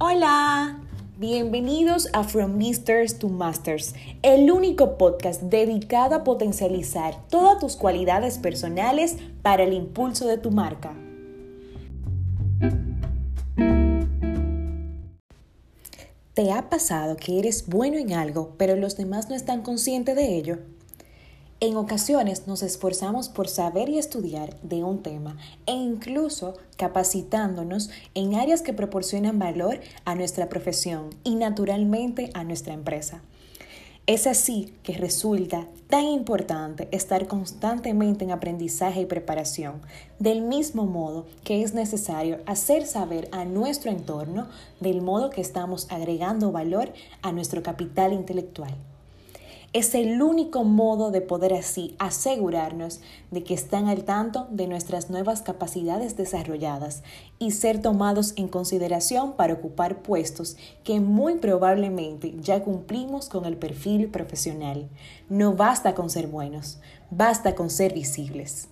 Hola, bienvenidos a From Misters to Masters, el único podcast dedicado a potencializar todas tus cualidades personales para el impulso de tu marca. ¿Te ha pasado que eres bueno en algo, pero los demás no están conscientes de ello? En ocasiones nos esforzamos por saber y estudiar de un tema e incluso capacitándonos en áreas que proporcionan valor a nuestra profesión y naturalmente a nuestra empresa. Es así que resulta tan importante estar constantemente en aprendizaje y preparación, del mismo modo que es necesario hacer saber a nuestro entorno del modo que estamos agregando valor a nuestro capital intelectual. Es el único modo de poder así asegurarnos de que están al tanto de nuestras nuevas capacidades desarrolladas y ser tomados en consideración para ocupar puestos que muy probablemente ya cumplimos con el perfil profesional. No basta con ser buenos, basta con ser visibles.